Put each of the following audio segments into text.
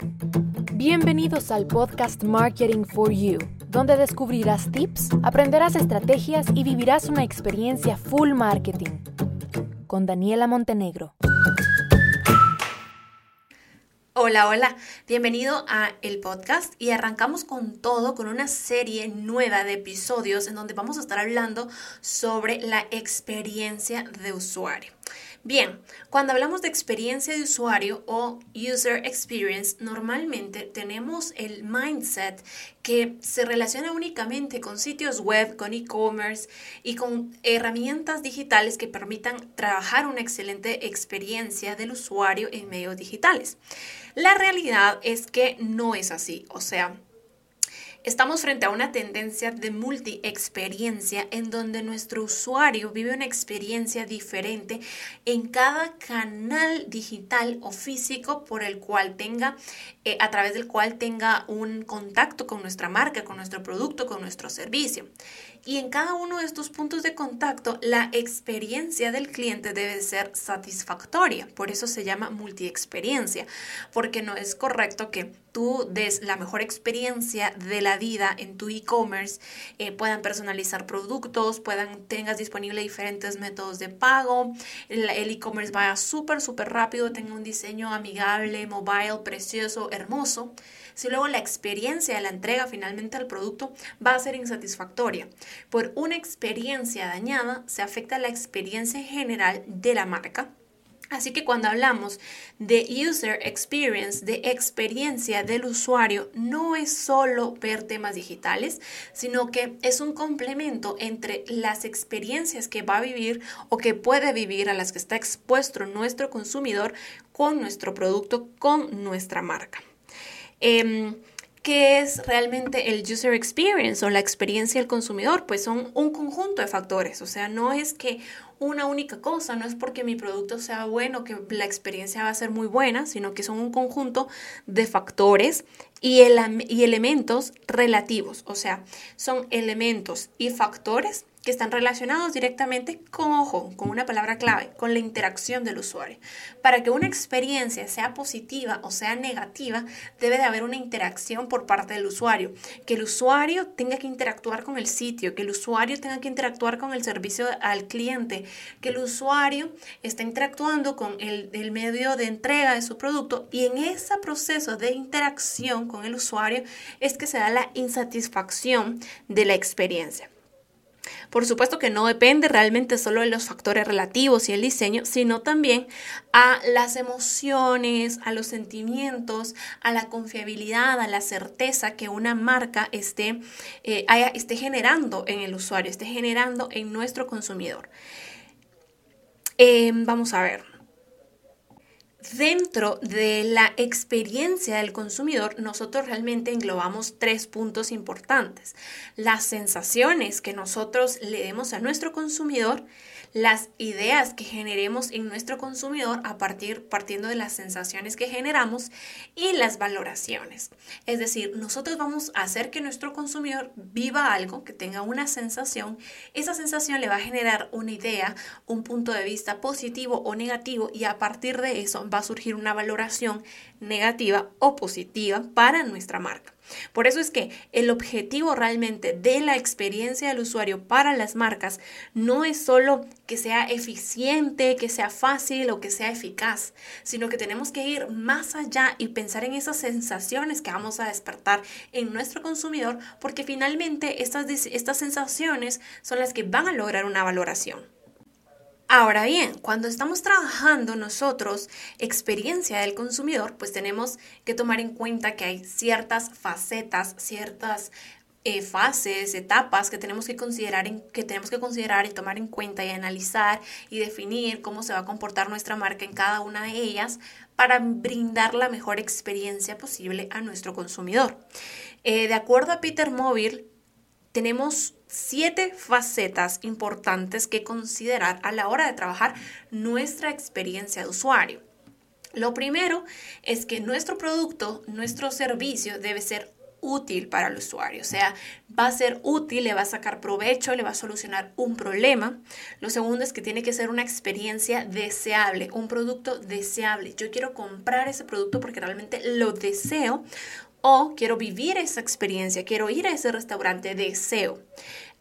Bienvenidos al podcast Marketing for You, donde descubrirás tips, aprenderás estrategias y vivirás una experiencia full marketing. Con Daniela Montenegro. Hola, hola, bienvenido a el podcast y arrancamos con todo con una serie nueva de episodios en donde vamos a estar hablando sobre la experiencia de usuario. Bien, cuando hablamos de experiencia de usuario o user experience, normalmente tenemos el mindset que se relaciona únicamente con sitios web, con e-commerce y con herramientas digitales que permitan trabajar una excelente experiencia del usuario en medios digitales. La realidad es que no es así, o sea, Estamos frente a una tendencia de multi-experiencia en donde nuestro usuario vive una experiencia diferente en cada canal digital o físico por el cual tenga, eh, a través del cual tenga un contacto con nuestra marca, con nuestro producto, con nuestro servicio. Y en cada uno de estos puntos de contacto, la experiencia del cliente debe ser satisfactoria. Por eso se llama multi-experiencia, porque no es correcto que tú des la mejor experiencia de la vida en tu e-commerce, eh, puedan personalizar productos, puedan, tengas disponible diferentes métodos de pago, el e-commerce vaya súper, súper rápido, tenga un diseño amigable, mobile, precioso, hermoso si luego la experiencia de la entrega finalmente al producto va a ser insatisfactoria. Por una experiencia dañada se afecta la experiencia general de la marca. Así que cuando hablamos de user experience, de experiencia del usuario, no es solo ver temas digitales, sino que es un complemento entre las experiencias que va a vivir o que puede vivir a las que está expuesto nuestro consumidor con nuestro producto, con nuestra marca. Em, ¿Qué es realmente el user experience o la experiencia del consumidor? Pues son un conjunto de factores, o sea, no es que una única cosa, no es porque mi producto sea bueno que la experiencia va a ser muy buena, sino que son un conjunto de factores y, y elementos relativos, o sea, son elementos y factores que están relacionados directamente con ojo, con una palabra clave, con la interacción del usuario. Para que una experiencia sea positiva o sea negativa, debe de haber una interacción por parte del usuario, que el usuario tenga que interactuar con el sitio, que el usuario tenga que interactuar con el servicio al cliente, que el usuario esté interactuando con el medio de entrega de su producto y en ese proceso de interacción con el usuario es que se da la insatisfacción de la experiencia. Por supuesto que no depende realmente solo de los factores relativos y el diseño, sino también a las emociones, a los sentimientos, a la confiabilidad, a la certeza que una marca esté, eh, esté generando en el usuario, esté generando en nuestro consumidor. Em, vamos a ver. Dentro de la experiencia del consumidor, nosotros realmente englobamos tres puntos importantes. Las sensaciones que nosotros le demos a nuestro consumidor, las ideas que generemos en nuestro consumidor a partir partiendo de las sensaciones que generamos y las valoraciones. Es decir, nosotros vamos a hacer que nuestro consumidor viva algo, que tenga una sensación. Esa sensación le va a generar una idea, un punto de vista positivo o negativo y a partir de eso va a surgir una valoración negativa o positiva para nuestra marca. Por eso es que el objetivo realmente de la experiencia del usuario para las marcas no es solo que sea eficiente, que sea fácil o que sea eficaz, sino que tenemos que ir más allá y pensar en esas sensaciones que vamos a despertar en nuestro consumidor, porque finalmente estas, estas sensaciones son las que van a lograr una valoración. Ahora bien, cuando estamos trabajando nosotros experiencia del consumidor, pues tenemos que tomar en cuenta que hay ciertas facetas, ciertas eh, fases, etapas que tenemos que considerar, que tenemos que considerar y tomar en cuenta y analizar y definir cómo se va a comportar nuestra marca en cada una de ellas para brindar la mejor experiencia posible a nuestro consumidor. Eh, de acuerdo a Peter Mobile, tenemos siete facetas importantes que considerar a la hora de trabajar nuestra experiencia de usuario. Lo primero es que nuestro producto, nuestro servicio debe ser útil para el usuario, o sea, va a ser útil, le va a sacar provecho, le va a solucionar un problema. Lo segundo es que tiene que ser una experiencia deseable, un producto deseable. Yo quiero comprar ese producto porque realmente lo deseo o quiero vivir esa experiencia, quiero ir a ese restaurante, deseo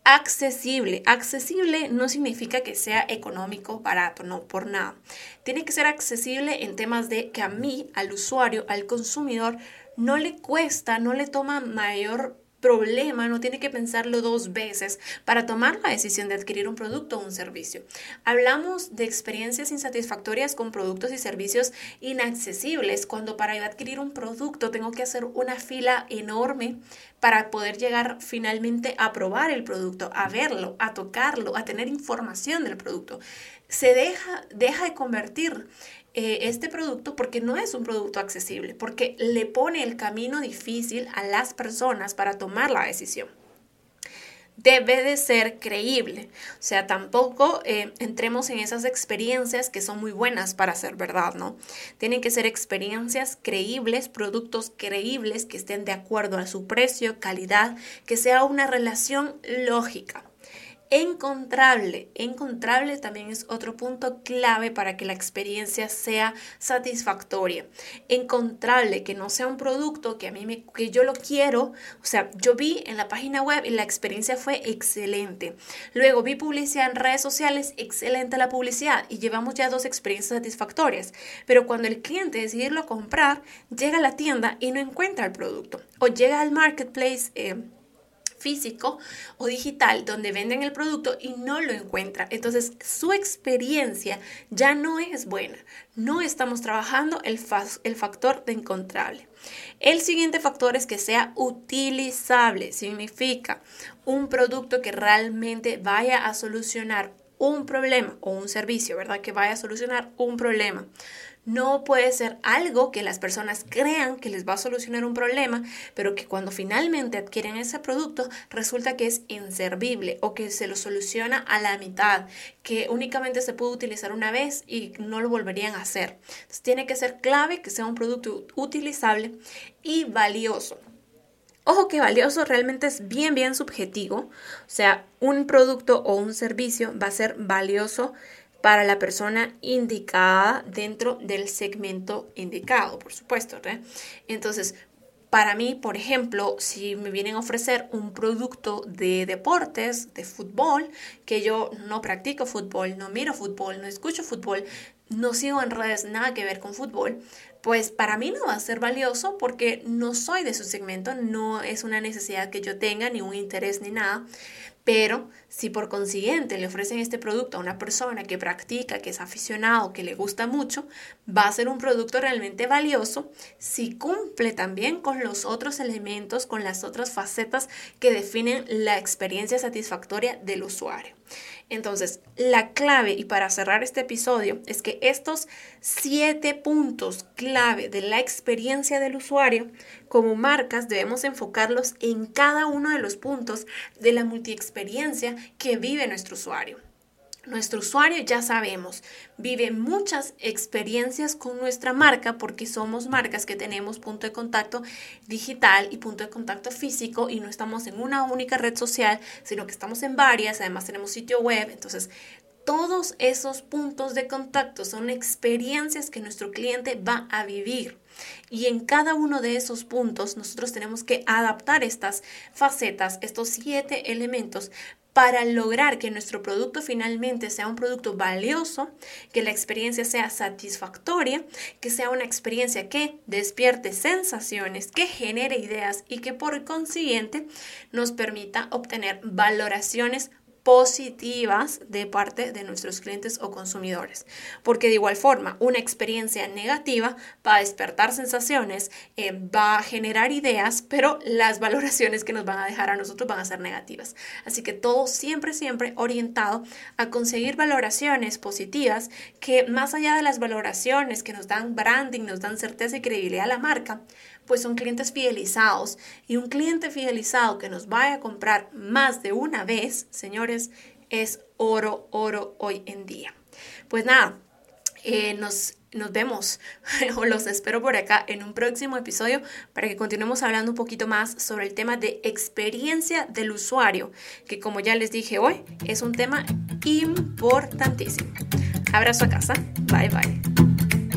accesible. Accesible no significa que sea económico, barato, no, por nada. Tiene que ser accesible en temas de que a mí, al usuario, al consumidor, no le cuesta, no le toma mayor problema, no tiene que pensarlo dos veces para tomar la decisión de adquirir un producto o un servicio. Hablamos de experiencias insatisfactorias con productos y servicios inaccesibles, cuando para adquirir un producto tengo que hacer una fila enorme para poder llegar finalmente a probar el producto, a verlo, a tocarlo, a tener información del producto. Se deja, deja de convertir eh, este producto porque no es un producto accesible, porque le pone el camino difícil a las personas para tomar la decisión debe de ser creíble. O sea, tampoco eh, entremos en esas experiencias que son muy buenas para ser verdad, ¿no? Tienen que ser experiencias creíbles, productos creíbles que estén de acuerdo a su precio, calidad, que sea una relación lógica. Encontrable. Encontrable también es otro punto clave para que la experiencia sea satisfactoria. Encontrable, que no sea un producto que a mí me, que yo lo quiero. O sea, yo vi en la página web y la experiencia fue excelente. Luego vi publicidad en redes sociales, excelente la publicidad y llevamos ya dos experiencias satisfactorias. Pero cuando el cliente decide irlo a comprar, llega a la tienda y no encuentra el producto. O llega al marketplace. Eh, físico o digital donde venden el producto y no lo encuentra. Entonces su experiencia ya no es buena. No estamos trabajando el, el factor de encontrable. El siguiente factor es que sea utilizable. Significa un producto que realmente vaya a solucionar un problema o un servicio, ¿verdad? Que vaya a solucionar un problema no puede ser algo que las personas crean que les va a solucionar un problema, pero que cuando finalmente adquieren ese producto resulta que es inservible o que se lo soluciona a la mitad, que únicamente se puede utilizar una vez y no lo volverían a hacer. Tiene que ser clave que sea un producto utilizable y valioso. Ojo que valioso realmente es bien, bien subjetivo. O sea, un producto o un servicio va a ser valioso para la persona indicada dentro del segmento indicado, por supuesto. Entonces, para mí, por ejemplo, si me vienen a ofrecer un producto de deportes, de fútbol, que yo no practico fútbol, no miro fútbol, no escucho fútbol, no sigo en redes nada que ver con fútbol, pues para mí no va a ser valioso porque no soy de su segmento, no es una necesidad que yo tenga, ni un interés ni nada. Pero si por consiguiente le ofrecen este producto a una persona que practica, que es aficionado, que le gusta mucho, va a ser un producto realmente valioso si cumple también con los otros elementos, con las otras facetas que definen la experiencia satisfactoria del usuario. Entonces, la clave, y para cerrar este episodio, es que estos siete puntos clave de la experiencia del usuario, como marcas debemos enfocarlos en cada uno de los puntos de la multiexperiencia que vive nuestro usuario. Nuestro usuario, ya sabemos, vive muchas experiencias con nuestra marca porque somos marcas que tenemos punto de contacto digital y punto de contacto físico y no estamos en una única red social, sino que estamos en varias, además tenemos sitio web, entonces todos esos puntos de contacto son experiencias que nuestro cliente va a vivir. Y en cada uno de esos puntos nosotros tenemos que adaptar estas facetas, estos siete elementos para lograr que nuestro producto finalmente sea un producto valioso, que la experiencia sea satisfactoria, que sea una experiencia que despierte sensaciones, que genere ideas y que por consiguiente nos permita obtener valoraciones positivas de parte de nuestros clientes o consumidores. Porque de igual forma, una experiencia negativa va a despertar sensaciones, eh, va a generar ideas, pero las valoraciones que nos van a dejar a nosotros van a ser negativas. Así que todo siempre, siempre orientado a conseguir valoraciones positivas que más allá de las valoraciones que nos dan branding, nos dan certeza y credibilidad a la marca, pues son clientes fidelizados. Y un cliente fidelizado que nos vaya a comprar más de una vez, señores, es oro, oro hoy en día. Pues nada, eh, nos nos vemos o los espero por acá en un próximo episodio para que continuemos hablando un poquito más sobre el tema de experiencia del usuario, que como ya les dije hoy, es un tema importantísimo. Abrazo a casa. Bye bye.